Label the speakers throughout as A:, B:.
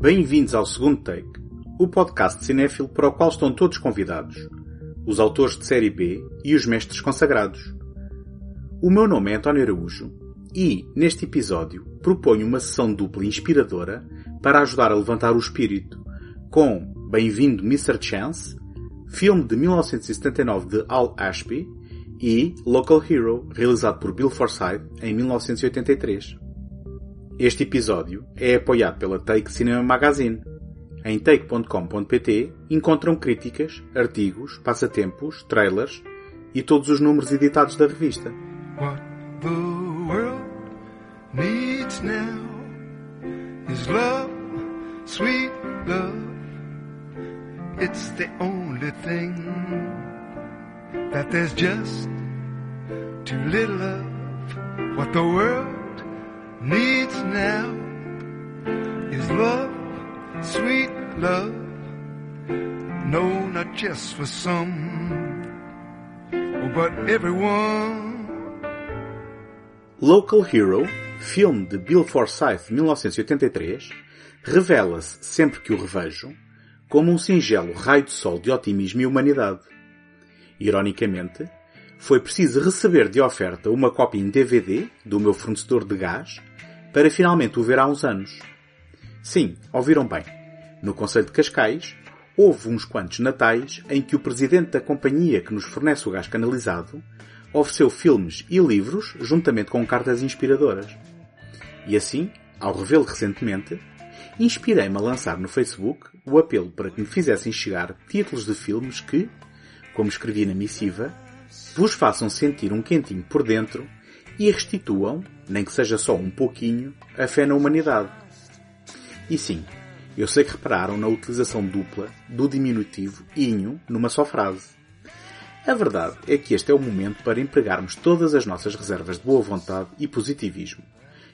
A: Bem-vindos ao segundo take, o podcast cinéfilo para o qual estão todos convidados, os autores de série B e os mestres consagrados. O meu nome é António Araújo e, neste episódio, proponho uma sessão dupla inspiradora para ajudar a levantar o espírito, com Bem-vindo Mr. Chance, filme de 1979 de Al Ashby, e Local Hero, realizado por Bill Forsyth em 1983. Este episódio é apoiado pela Take Cinema Magazine. Em take.com.pt encontram críticas, artigos, passatempos, trailers e todos os números editados da revista.
B: What the world needs now is love, sweet love. It's the only thing that there's just too little of. What the world needs now is love, sweet love. No, not just for some, but everyone.
A: Local Hero, filme de Bill Forsyth de 1983, revela-se, sempre que o revejo, como um singelo raio de sol de otimismo e humanidade. Ironicamente, foi preciso receber de oferta uma cópia em DVD do meu fornecedor de gás para finalmente o ver há uns anos. Sim, ouviram bem. No Conselho de Cascais, houve uns quantos natais em que o presidente da companhia que nos fornece o gás canalizado ofereceu filmes e livros juntamente com cartas inspiradoras. E assim, ao revê-lo recentemente, inspirei-me a lançar no Facebook o apelo para que me fizessem chegar títulos de filmes que, como escrevi na missiva, vos façam sentir um quentinho por dentro e restituam, nem que seja só um pouquinho, a fé na humanidade. E sim, eu sei que repararam na utilização dupla do diminutivo inho numa só frase. A verdade é que este é o momento para empregarmos todas as nossas reservas de boa vontade e positivismo,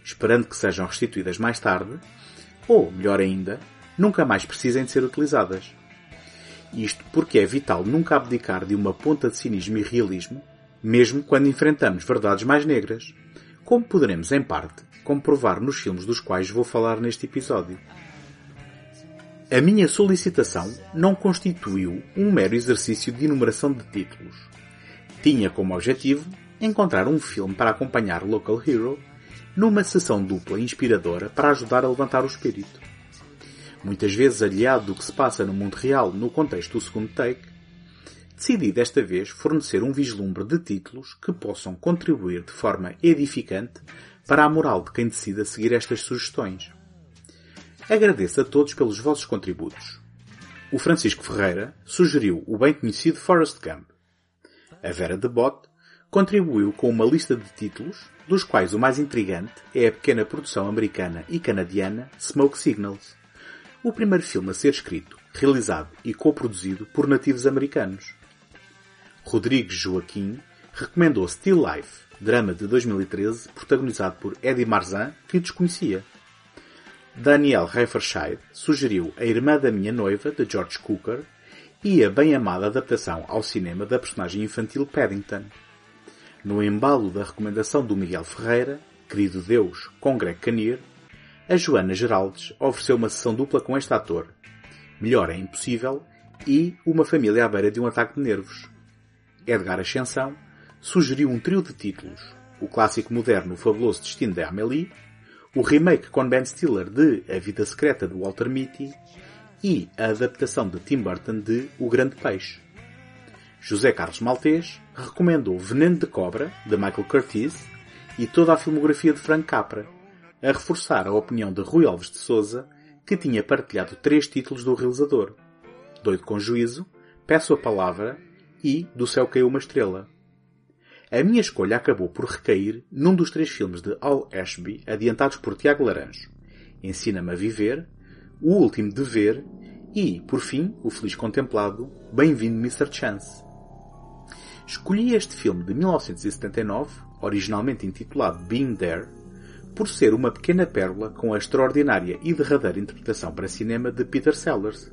A: esperando que sejam restituídas mais tarde, ou, melhor ainda, nunca mais precisem de ser utilizadas. Isto porque é vital nunca abdicar de uma ponta de cinismo e realismo, mesmo quando enfrentamos verdades mais negras, como poderemos, em parte, comprovar nos filmes dos quais vou falar neste episódio. A minha solicitação não constituiu um mero exercício de enumeração de títulos. Tinha como objetivo encontrar um filme para acompanhar Local Hero numa sessão dupla inspiradora para ajudar a levantar o espírito. Muitas vezes aliado do que se passa no mundo real no contexto do segundo take, decidi desta vez fornecer um vislumbre de títulos que possam contribuir de forma edificante para a moral de quem decida seguir estas sugestões. Agradeço a todos pelos vossos contributos. O Francisco Ferreira sugeriu o bem conhecido Forrest Gump. A Vera de Bot contribuiu com uma lista de títulos, dos quais o mais intrigante é a pequena produção americana e canadiana Smoke Signals, o primeiro filme a ser escrito, realizado e coproduzido por nativos americanos. Rodrigues Joaquim recomendou Still Life, drama de 2013 protagonizado por Eddie Marzan, que desconhecia. Daniel Reiferscheid sugeriu A Irmã da Minha Noiva, de George Cooker, e a bem-amada adaptação ao cinema da personagem infantil Paddington. No embalo da recomendação do Miguel Ferreira, Querido Deus, com Greg Kinnear, a Joana Geraldes ofereceu uma sessão dupla com este ator. Melhor é impossível e uma família à beira de um ataque de nervos. Edgar Ascensão sugeriu um trio de títulos. O clássico moderno Fabuloso Destino de Amélie, o remake com Ben Stiller de A Vida Secreta de Walter Mitty e a adaptação de Tim Burton de O Grande Peixe. José Carlos Maltês recomendou Veneno de Cobra, de Michael Curtiz, e toda a filmografia de Frank Capra, a reforçar a opinião de Rui Alves de Souza, que tinha partilhado três títulos do realizador. Doido com Juízo, Peço a Palavra e Do Céu Caiu uma Estrela. A minha escolha acabou por recair num dos três filmes de Al Ashby adiantados por Tiago Laranjo. Ensina-me a Viver, O Último Dever e, por fim, o feliz contemplado Bem-vindo Mr. Chance. Escolhi este filme de 1979, originalmente intitulado Being There, por ser uma pequena pérola com a extraordinária e derradeira interpretação para cinema de Peter Sellers,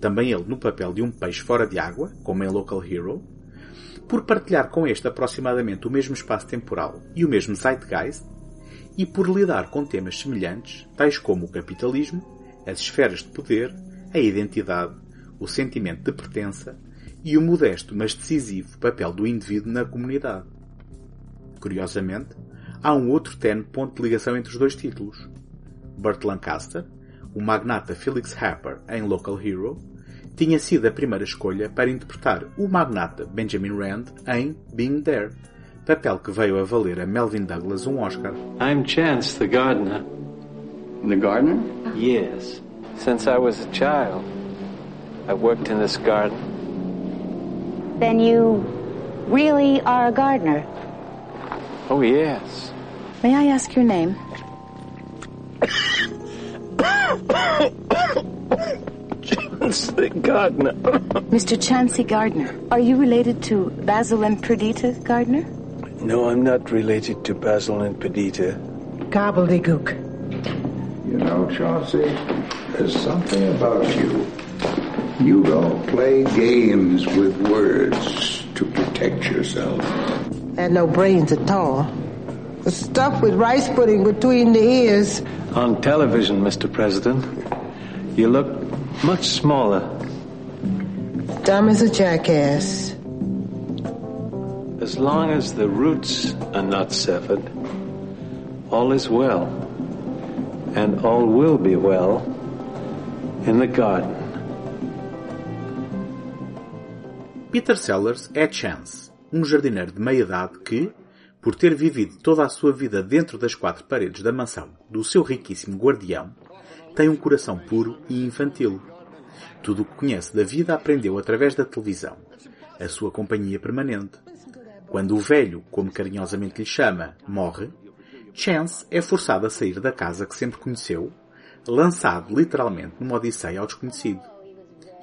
A: também ele no papel de um peixe fora de água, como em Local Hero, por partilhar com este aproximadamente o mesmo espaço temporal e o mesmo zeitgeist, e por lidar com temas semelhantes, tais como o capitalismo, as esferas de poder, a identidade, o sentimento de pertença e o modesto mas decisivo papel do indivíduo na comunidade. Curiosamente, há um outro tenue ponto de ligação entre os dois títulos. Burt Lancaster, o magnata Felix Harper em Local Hero, tinha sido a primeira escolha para interpretar o magnata Benjamin Rand em Being There, papel que veio a valer a Melvin Douglas um Oscar.
C: I'm Chance, the gardener.
D: The gardener?
C: Yes. Since I was a child, I worked in this garden.
E: Then you really are a gardener.
C: Oh, yes.
E: May I ask your name?
C: Chance, the gardener.
E: Mr. Chansey Gardner. Are you related to Basil and Perdita Gardner?
C: No, I'm not related to Basil and Perdita.
F: Gobbledygook.
G: You know, Chauncey, there's something about you. You don't play games with words to protect yourself.
F: Had no brains at all. The stuff with rice pudding between the ears.
C: On television, Mr. President, you look much smaller.
F: Dumb as a jackass.
C: As long as the roots are not severed, all is well. And all will be well in the garden.
A: Peter Sellers é Chance, um jardineiro de meia-idade que, por ter vivido toda a sua vida dentro das quatro paredes da mansão do seu riquíssimo guardião, tem um coração puro e infantil. Tudo o que conhece da vida aprendeu através da televisão, a sua companhia permanente. Quando o velho, como carinhosamente lhe chama, morre, Chance é forçado a sair da casa que sempre conheceu, lançado literalmente numa odisseia ao desconhecido.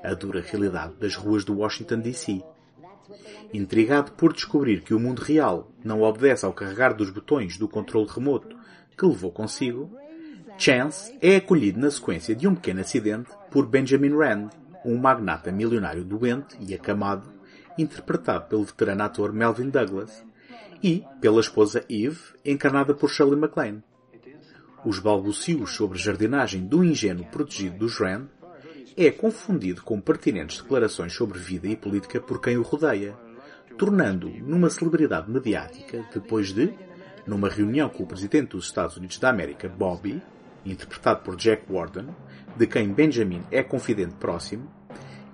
A: A dura realidade das ruas do Washington DC. Intrigado por descobrir que o mundo real não obedece ao carregar dos botões do controle remoto que levou consigo, Chance é acolhido na sequência de um pequeno acidente por Benjamin Rand, um magnata milionário doente e acamado, interpretado pelo veterano ator Melvin Douglas, e pela esposa Eve, encarnada por Shirley MacLaine. Os balbucios sobre jardinagem do ingênuo protegido dos Rand é confundido com pertinentes declarações sobre vida e política por quem o rodeia, tornando-o numa celebridade mediática depois de, numa reunião com o presidente dos Estados Unidos da América, Bobby, interpretado por Jack Warden, de quem Benjamin é confidente próximo,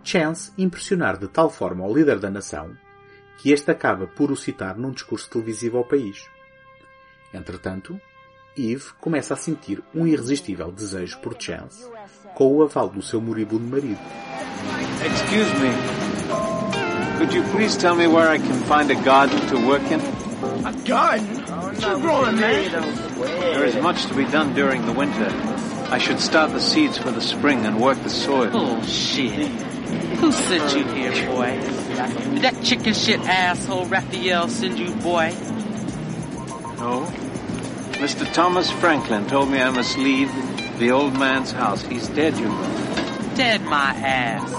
A: Chance impressionar de tal forma o líder da nação que este acaba por o citar num discurso televisivo ao país. Entretanto, Eve começa a sentir um irresistível desejo por Chance, com o aval do seu moribundo marido.
C: Excuse me. Could you please tell me where I can find a garden to work in?
B: A garden? What you growing, man?
C: There is much to be done during the winter. I should start the seeds for the spring and work the soil.
H: Oh, Bullshit. Who sent you here, boy? Did that chicken shit asshole Raphael send you, boy?
C: No. Mr. Thomas Franklin told me I must leave the old man's house. He's dead, you know.
H: Dead my ass.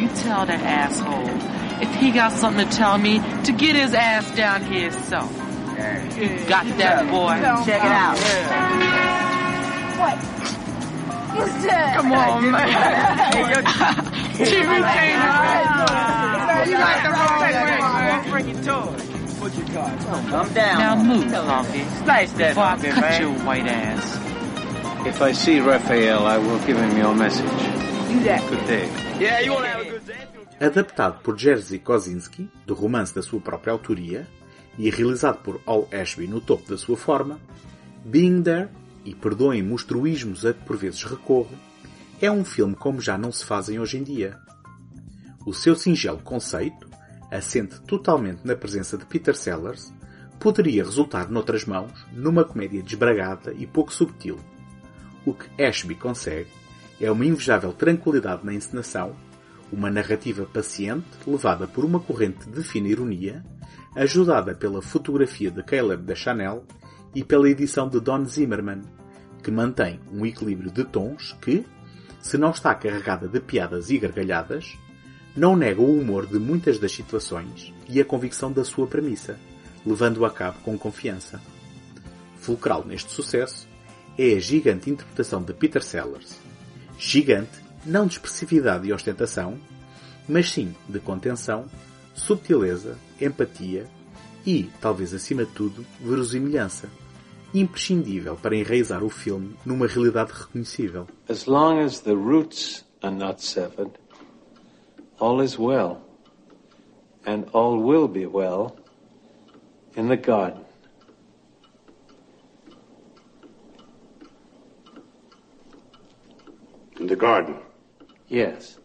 H: You tell that asshole if he got something to tell me to get his ass down here himself. Got that, boy?
I: Check it out. What? He's dead.
H: Come on, man. Jimmy came
I: You like the wrong
H: way,
I: Bring your toy. Put your card. Come down.
H: Now move, Humpy.
I: Slice that
H: Before I cut
I: man.
H: your white ass.
C: If I see Raphael, I will give him your message. Good day.
I: Yeah, you want to have a good day?
A: Adaptado por Jerzy Kosinski, do romance da sua própria autoria, e realizado por Al Ashby no topo da sua forma, Being There, e perdoem-me os truísmos a que por vezes recorro, é um filme como já não se fazem hoje em dia. O seu singelo conceito, assente totalmente na presença de Peter Sellers, poderia resultar noutras mãos numa comédia desbragada e pouco subtil. O que Ashby consegue é uma invejável tranquilidade na encenação, uma narrativa paciente levada por uma corrente de fina ironia, ajudada pela fotografia de Caleb da Chanel e pela edição de Don Zimmerman, que mantém um equilíbrio de tons que, se não está carregada de piadas e gargalhadas, não nega o humor de muitas das situações e a convicção da sua premissa, levando-o a cabo com confiança. Fulcral neste sucesso é a gigante interpretação de Peter Sellers, Gigante, não de expressividade e ostentação, mas sim de contenção, subtileza, empatia e, talvez acima de tudo, verosimilhança. Imprescindível para enraizar o filme numa realidade reconhecível.
C: As long as the roots are not severed, all is well, and all will be well in the garden.
J: In the garden?
C: Yes.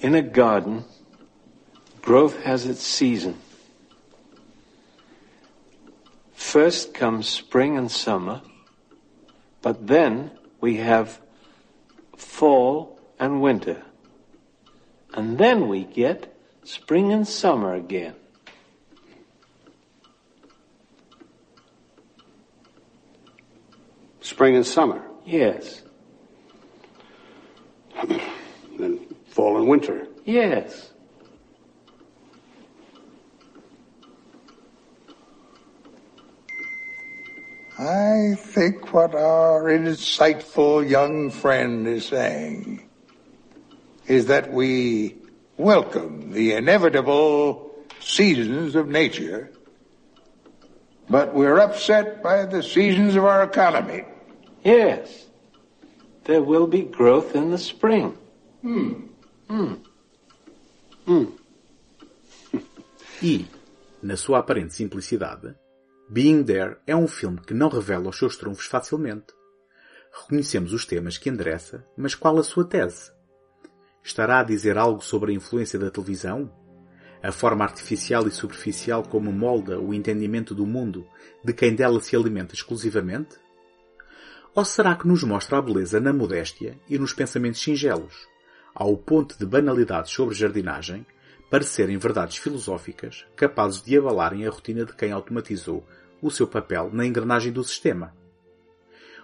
C: In a garden, growth has its season. First comes spring and summer, but then we have fall and winter. And then we get spring and summer again.
J: Spring and summer?
C: Yes.
J: then fall and winter?
C: Yes.
G: I think what our insightful young friend is saying is that we welcome the inevitable seasons of nature, but we're upset by the seasons of our economy.
C: Yes. There will be growth in the spring.
G: Hmm.
C: Hmm.
J: Hmm.
A: E, na sua aparente simplicidade, Being There é um filme que não revela os seus trunfos facilmente. Reconhecemos os temas que endereça, mas qual a sua tese? Estará a dizer algo sobre a influência da televisão? A forma artificial e superficial como molda o entendimento do mundo de quem dela se alimenta exclusivamente? Ou será que nos mostra a beleza na modéstia e nos pensamentos singelos, ao ponto de banalidades sobre jardinagem parecerem verdades filosóficas capazes de abalarem a rotina de quem automatizou o seu papel na engrenagem do sistema?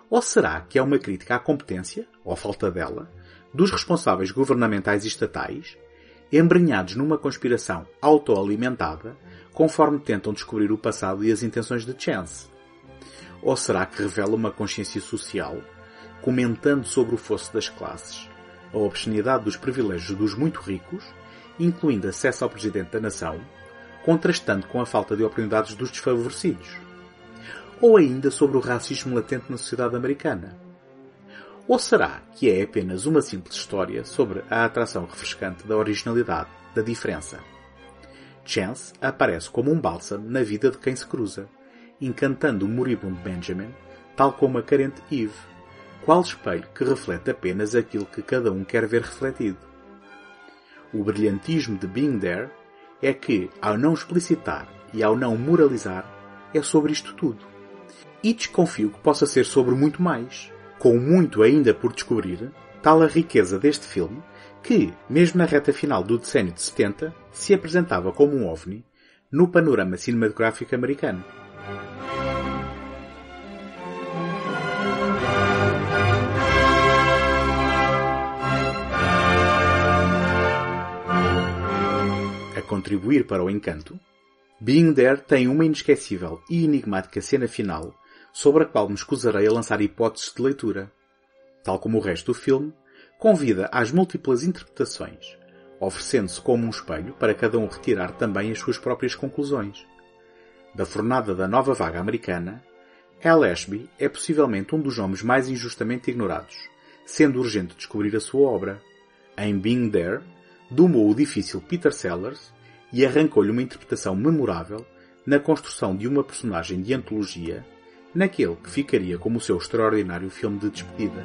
A: Ou será que é uma crítica à competência, ou falta dela, dos responsáveis governamentais e estatais, embrenhados numa conspiração autoalimentada, conforme tentam descobrir o passado e as intenções de Chance? Ou será que revela uma consciência social, comentando sobre o fosso das classes, a obscenidade dos privilégios dos muito ricos, incluindo acesso ao Presidente da Nação, contrastando com a falta de oportunidades dos desfavorecidos? Ou ainda sobre o racismo latente na sociedade americana? Ou será que é apenas uma simples história sobre a atração refrescante da originalidade, da diferença? Chance aparece como um bálsamo na vida de quem se cruza, encantando o moribundo Benjamin, tal como a carente Eve, qual espelho que reflete apenas aquilo que cada um quer ver refletido. O brilhantismo de Being There é que, ao não explicitar e ao não moralizar, é sobre isto tudo. E desconfio que possa ser sobre muito mais, com muito ainda por descobrir, tal a riqueza deste filme que, mesmo na reta final do decênio de 70, se apresentava como um ovni no panorama cinematográfico americano. A contribuir para o encanto, Being There tem uma inesquecível e enigmática cena final sobre a qual me escusarei a lançar hipóteses de leitura. Tal como o resto do filme, convida às múltiplas interpretações, oferecendo-se como um espelho para cada um retirar também as suas próprias conclusões. Da fornada da nova vaga americana, Al Ashby é possivelmente um dos nomes mais injustamente ignorados, sendo urgente descobrir a sua obra. Em Being There, domou o difícil Peter Sellers e arrancou-lhe uma interpretação memorável na construção de uma personagem de antologia naquele que ficaria como o seu extraordinário filme de despedida.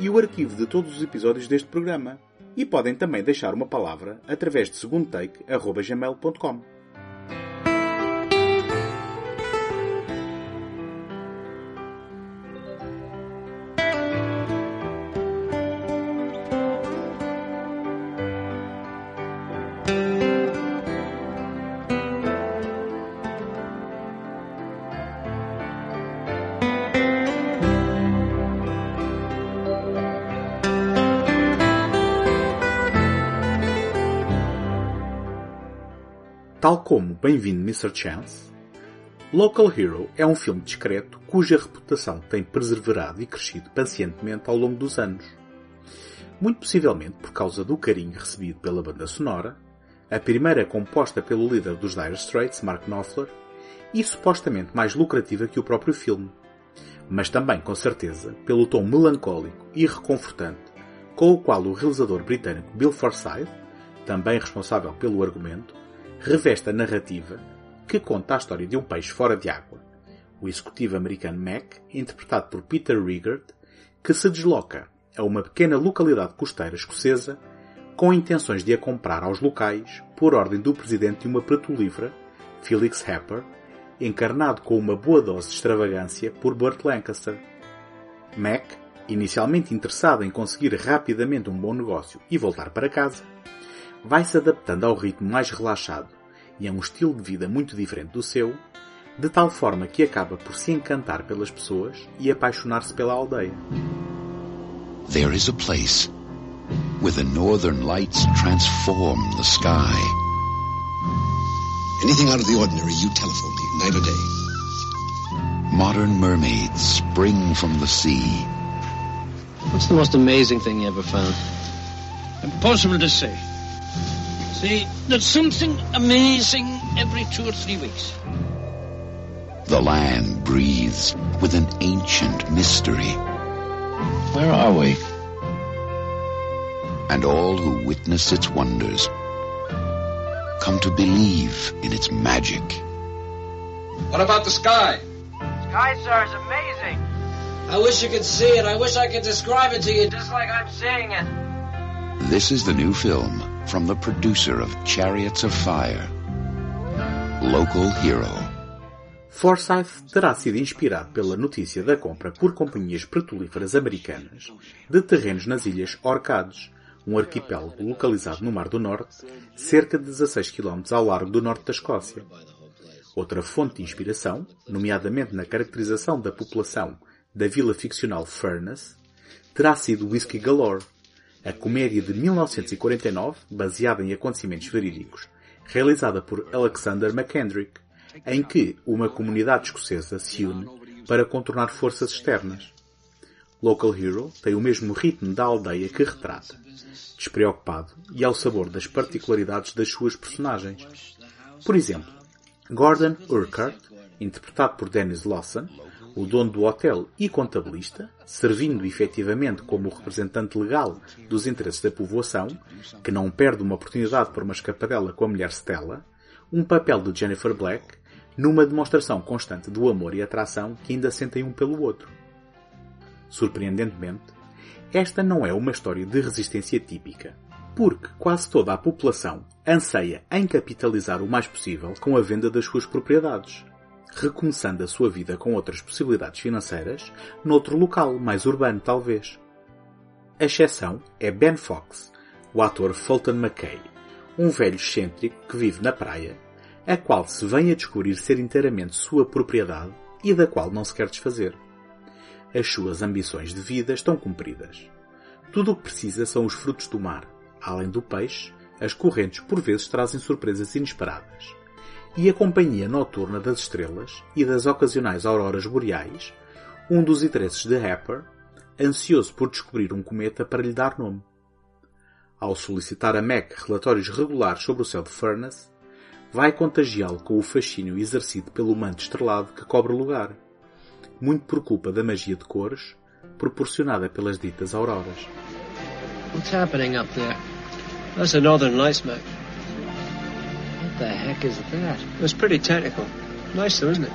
A: e o arquivo de todos os episódios deste programa. E podem também deixar uma palavra através de segundotake.gmail.com. Tal como Bem-vindo Mr. Chance, Local Hero é um filme discreto cuja reputação tem perseverado e crescido pacientemente ao longo dos anos. Muito possivelmente por causa do carinho recebido pela banda sonora, a primeira composta pelo líder dos Dire Straits, Mark Knopfler, e supostamente mais lucrativa que o próprio filme, mas também com certeza pelo tom melancólico e reconfortante com o qual o realizador britânico Bill Forsyth, também responsável pelo argumento, reveste a narrativa que conta a história de um peixe fora de água, o executivo americano Mac, interpretado por Peter Riegert, que se desloca a uma pequena localidade costeira escocesa com intenções de a comprar aos locais por ordem do presidente de uma petrolífera, Felix Happer, encarnado com uma boa dose de extravagância por Burt Lancaster. Mac, inicialmente interessado em conseguir rapidamente um bom negócio e voltar para casa, vai se adaptando ao ritmo mais relaxado e a um estilo de vida muito diferente do seu, de tal forma que acaba por se encantar pelas pessoas e apaixonar-se pela aldeia.
K: There is a place where the northern lights transform the sky.
L: Anything out of the ordinary, you telephone me, night or day.
K: Modern mermaids spring from the sea.
M: What's the most amazing thing you ever found?
N: Impossible to say. See, there's something amazing every two or three weeks.
K: The land breathes with an ancient mystery.
M: Where are we?
K: And all who witness its wonders come to believe in its magic.
L: What about the sky?
I: Sky, sir, is amazing.
O: I wish you could see it. I wish I could describe it to you just like I'm seeing it.
K: This is the new film from the producer of Chariots of Fire, Local Hero.
A: Forsyth terá sido inspirado pela notícia da compra por companhias petrolíferas americanas de terrenos nas ilhas Orcades, um arquipélago localizado no Mar do Norte, cerca de 16 km ao largo do norte da Escócia. Outra fonte de inspiração, nomeadamente na caracterização da população da vila ficcional Furnace, terá sido Whiskey Galore, a comédia de 1949, baseada em acontecimentos verídicos, realizada por Alexander McKendrick, em que uma comunidade escocesa se une para contornar forças externas. Local Hero tem o mesmo ritmo da aldeia que retrata, despreocupado e ao sabor das particularidades das suas personagens. Por exemplo, Gordon Urquhart, interpretado por Dennis Lawson, o dono do hotel e contabilista, servindo efetivamente como representante legal dos interesses da povoação, que não perde uma oportunidade por uma escapadela com a mulher Stella, um papel de Jennifer Black, numa demonstração constante do amor e atração que ainda sentem um pelo outro. Surpreendentemente, esta não é uma história de resistência típica, porque quase toda a população anseia em capitalizar o mais possível com a venda das suas propriedades, recomeçando a sua vida com outras possibilidades financeiras noutro local, mais urbano talvez. A exceção é Ben Fox, o ator Fulton McKay, um velho excêntrico que vive na praia, a qual se vem a descobrir ser inteiramente sua propriedade e da qual não se quer desfazer. As suas ambições de vida estão cumpridas. Tudo o que precisa são os frutos do mar. Além do peixe, as correntes por vezes trazem surpresas inesperadas e a companhia noturna das estrelas e das ocasionais auroras boreais, um dos interesses de Happer, ansioso por descobrir um cometa para lhe dar nome. Ao solicitar a Mac relatórios regulares sobre o céu de Furnace, vai contagiá-lo com o fascínio exercido pelo manto estrelado que cobre o lugar, muito por culpa da magia de cores proporcionada pelas ditas auroras.
M: What's happening up there? That's the Northern Lights, Mac. the heck is that? It was pretty technical. Nice though, isn't it?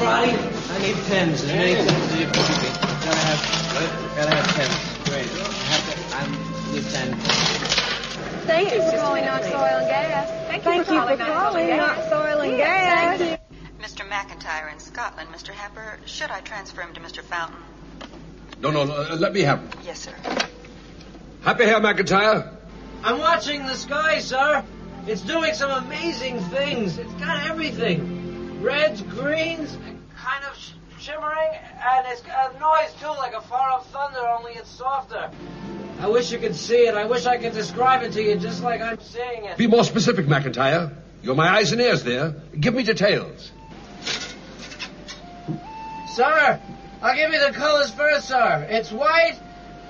M: I need you. Gotta have, gotta have pens. Great. I have I'm
P: Thank you for calling Knox Oil and Gas. Thank you for calling, calling Knox Oil and Gas.
Q: Mr. McIntyre in Scotland, Mr. Happer. Should I transfer him to Mr. Fountain?
J: No, no, no, uh, let me have him.
Q: Yes, sir.
J: Happy here, McIntyre.
O: I'm watching the sky, sir. It's doing some amazing things. It's got everything. Reds, greens, kind of sh- shimmering, and it's got a noise too, like a far-off thunder, only it's softer. I wish you could see it. I wish I could describe it to you just like I'm seeing it.
J: Be more specific, McIntyre. You're my eyes and ears there. Give me details.
O: Sir, I'll give you the colors first, sir. It's white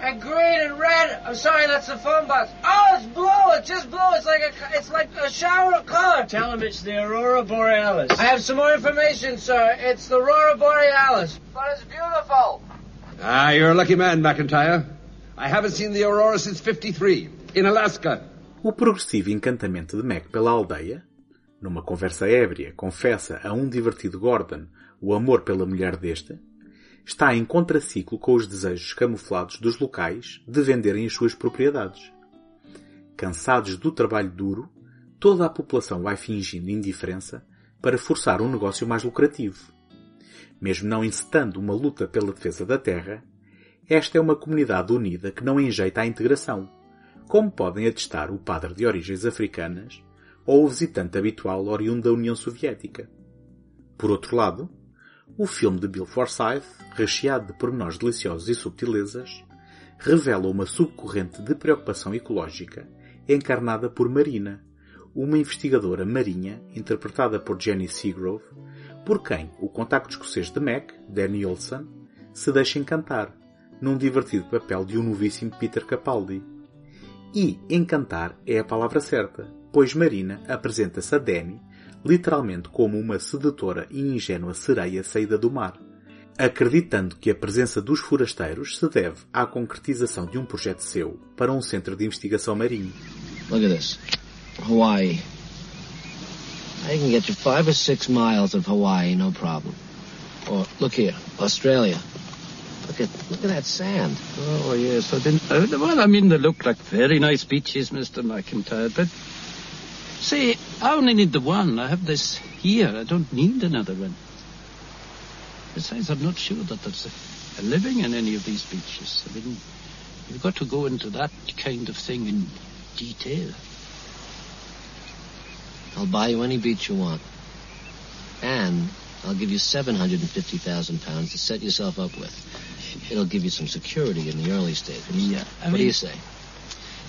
O: and green and red. I'm sorry, that's the phone box. Oh, it's blue. It's just blue. It's like a, it's like a shower of color.
M: Tell him it's the Aurora Borealis.
O: I have some more information, sir. It's the Aurora Borealis, but it's beautiful.
J: Ah, you're a lucky man, McIntyre. I haven't seen the aurora since 53, in Alaska.
A: O progressivo encantamento de Mac pela aldeia, numa conversa ébria, confessa a um divertido Gordon o amor pela mulher deste, está em contraciclo com os desejos camuflados dos locais de venderem as suas propriedades. Cansados do trabalho duro, toda a população vai fingindo indiferença para forçar um negócio mais lucrativo. Mesmo não incitando uma luta pela defesa da terra, esta é uma comunidade unida que não enjeita à integração, como podem atestar o padre de origens africanas ou o visitante habitual oriundo da União Soviética. Por outro lado, o filme de Bill Forsyth, recheado de pormenores deliciosos e subtilezas, revela uma subcorrente de preocupação ecológica encarnada por Marina, uma investigadora marinha interpretada por Jenny Seagrove, por quem o contacto escocês de Mac, Danny Olson, se deixa encantar, num divertido papel de um novíssimo Peter Capaldi. E encantar é a palavra certa, pois Marina apresenta-se a Danny literalmente como uma sedutora e ingênua sereia saída do mar, acreditando que a presença dos forasteiros se deve à concretização de um projeto seu para um centro de investigação marinho.
M: Look at this. Hawaii. I can get you five or six miles of Hawaii, no problem. Or look here, Australia. Look at look at that sand.
N: Oh, yes. I didn't, uh, well, I mean, they look like very nice beaches, Mr. McIntyre, but see, I only need the one. I have this here. I don't need another one. Besides, I'm not sure that there's a, a living in any of these beaches. I mean, you've got to go into that kind of thing in detail.
M: I'll buy you any beach you want. And I'll give you 750,000 pounds to set yourself up with. It'll give you some security in the early stages.
N: Yeah, I
M: what
N: mean-
M: do you say?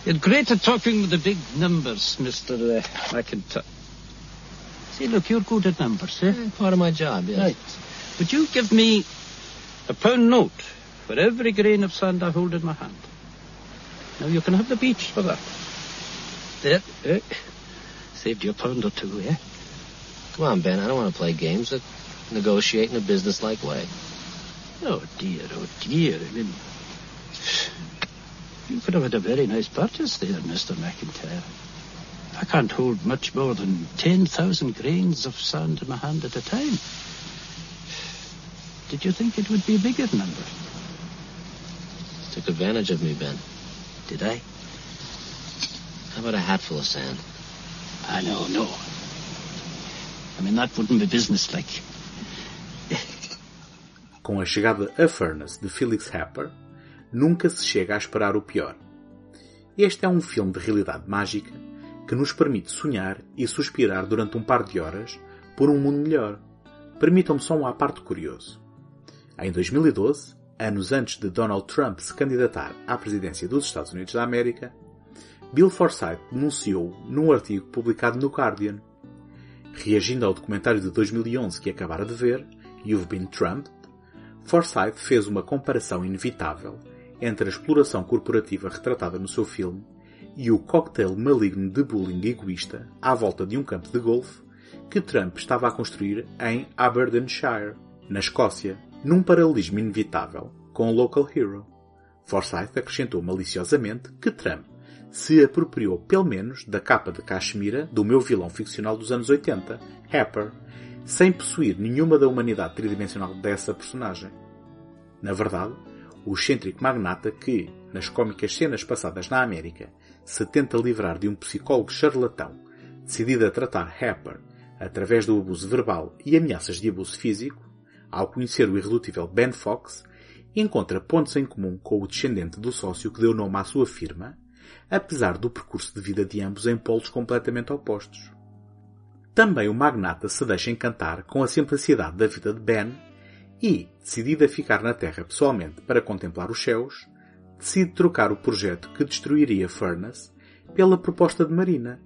N: You're great at talking with the big numbers, Mr. Uh, McIntyre. See, look, you're good at numbers, eh?
M: Part of my job, yes.
N: Right. Would you give me a pound note for every grain of sand I hold in my hand? Now you can have the beach for that. There, eh? Saved you a pound or two, eh?
M: Come on, Ben. I don't want to play games. Let's negotiate in a businesslike way.
N: Oh dear, oh dear. I mean, you could have had a very nice purchase there, Mr. McIntyre. I can't hold much more than 10,000 grains of sand in my hand at a time. Did you think it would be a bigger number?
M: Took advantage of me, Ben.
N: Did I?
M: How about a hatful of sand?
N: I know, no. I mean, that wouldn't be businesslike.
A: Com a chegada a Furnace de Felix Happer, nunca se chega a esperar o pior. Este é um filme de realidade mágica que nos permite sonhar e suspirar durante um par de horas por um mundo melhor. Permitam-me só um à parte curioso. Em 2012, anos antes de Donald Trump se candidatar à presidência dos Estados Unidos da América, Bill Forsyth denunciou num artigo publicado no Guardian. Reagindo ao documentário de 2011 que acabara de ver, You've Been Trumped, Forsyth fez uma comparação inevitável entre a exploração corporativa retratada no seu filme e o cocktail maligno de bullying egoísta à volta de um campo de golfe que Trump estava a construir em Aberdeenshire, na Escócia, num paralelismo inevitável com o Local Hero. Forsyth acrescentou maliciosamente que Trump se apropriou pelo menos da capa de cachemira do meu vilão ficcional dos anos 80, Happer, sem possuir nenhuma da humanidade tridimensional dessa personagem. Na verdade, o excêntrico magnata que, nas cômicas cenas passadas na América, se tenta livrar de um psicólogo charlatão decidido a tratar Happer através do abuso verbal e ameaças de abuso físico, ao conhecer o irredutível Ben Fox, encontra pontos em comum com o descendente do sócio que deu nome à sua firma, apesar do percurso de vida de ambos em polos completamente opostos. Também o magnata se deixa encantar com a simplicidade da vida de Ben e, decidido a ficar na Terra pessoalmente para contemplar os céus, decide trocar o projeto que destruiria Furnace pela proposta de Marina,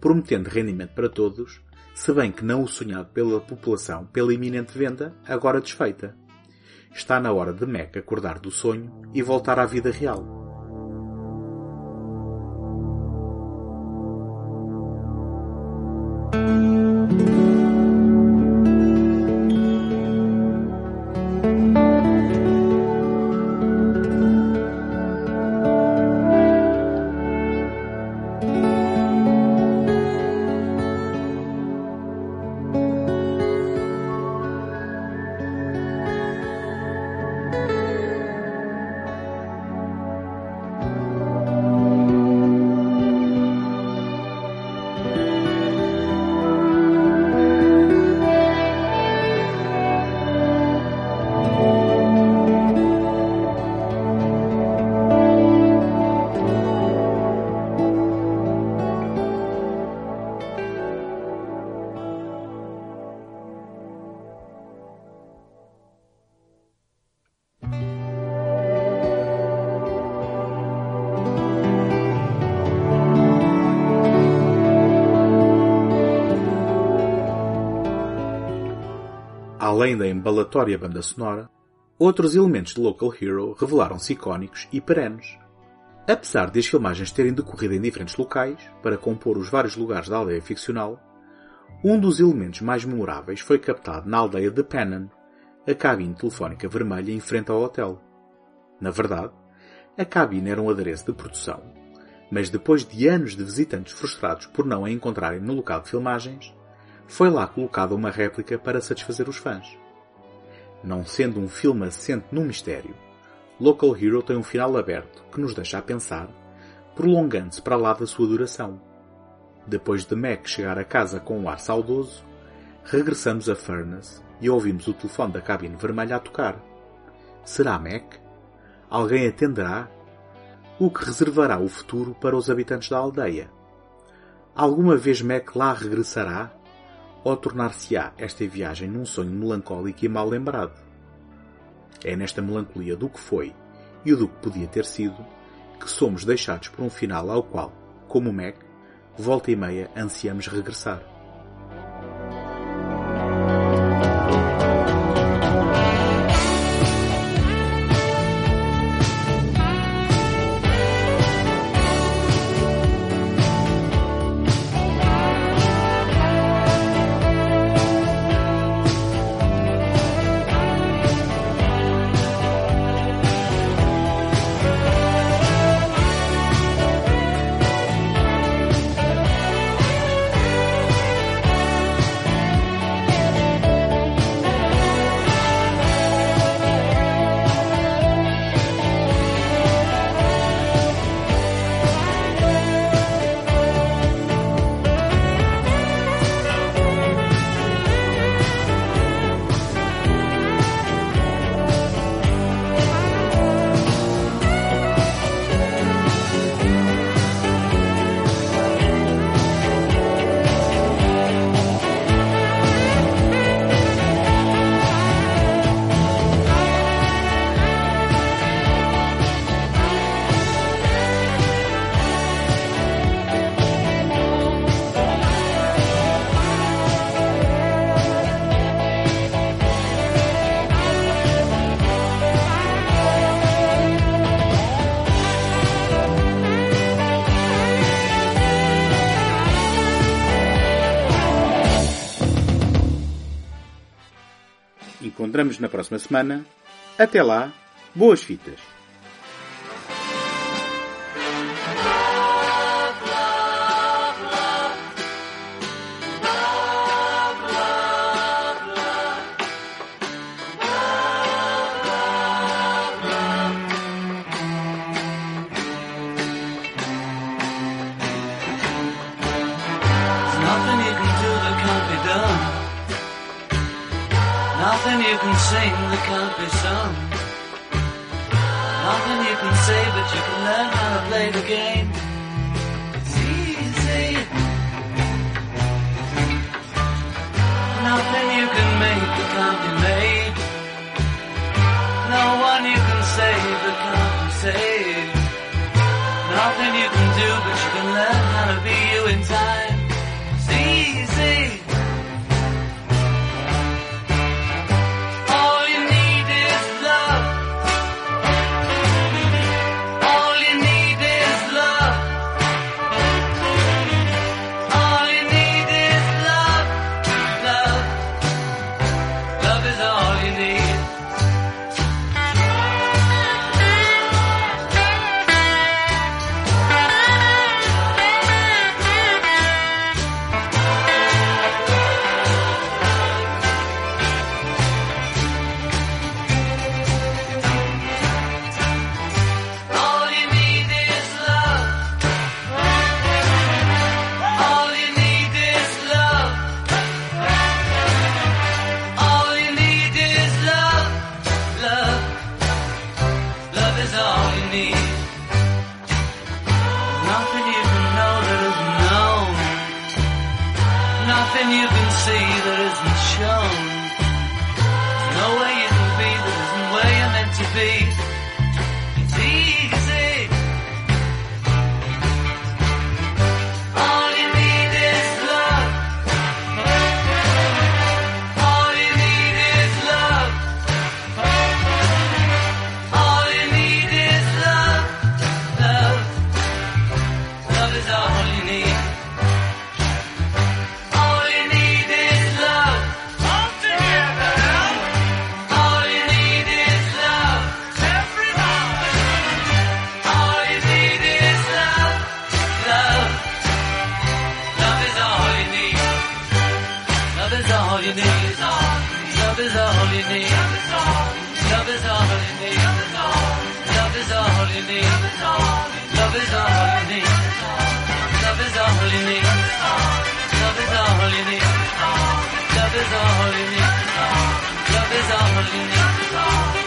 A: prometendo rendimento para todos, se bem que não o sonhado pela população pela iminente venda, agora desfeita. Está na hora de Mac acordar do sonho e voltar à vida real. Além da embalatória banda sonora, outros elementos de Local Hero revelaram-se icónicos e perenes. Apesar de as filmagens terem decorrido em diferentes locais, para compor os vários lugares da aldeia ficcional, um dos elementos mais memoráveis foi captado na aldeia de Pennon, a cabine telefónica vermelha em frente ao hotel. Na verdade, a cabine era um adereço de produção, mas depois de anos de visitantes frustrados por não a encontrarem no local de filmagens, foi lá colocada uma réplica para satisfazer os fãs. Não sendo um filme assente num mistério, Local Hero tem um final aberto que nos deixa a pensar, prolongando-se para lá da sua duração. Depois de Mac chegar a casa com um ar saudoso, regressamos a Furnace e ouvimos o telefone da cabine vermelha a tocar. Será Mac? Alguém atenderá? O que reservará o futuro para os habitantes da aldeia? Alguma vez Mac lá regressará? Ou tornar-se-á esta viagem num sonho melancólico e mal lembrado. É nesta melancolia do que foi e do que podia ter sido que somos deixados por um final ao qual, como Mac, volta e meia ansiamos regressar. Encontramos na próxima semana. Até lá, boas fitas!
R: holiday. Love is all a holiday. Love is a holiday. Love is a holiday. Love is a holiday. Love is a holiday.